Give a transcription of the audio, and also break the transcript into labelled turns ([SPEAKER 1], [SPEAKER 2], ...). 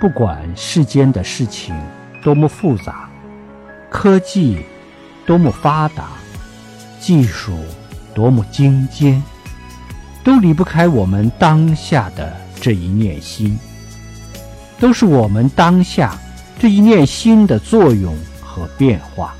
[SPEAKER 1] 不管世间的事情多么复杂科技多么发达技术多么精尖都离不开我们当下的这一念心都是我们当下这一念心的作用和变化。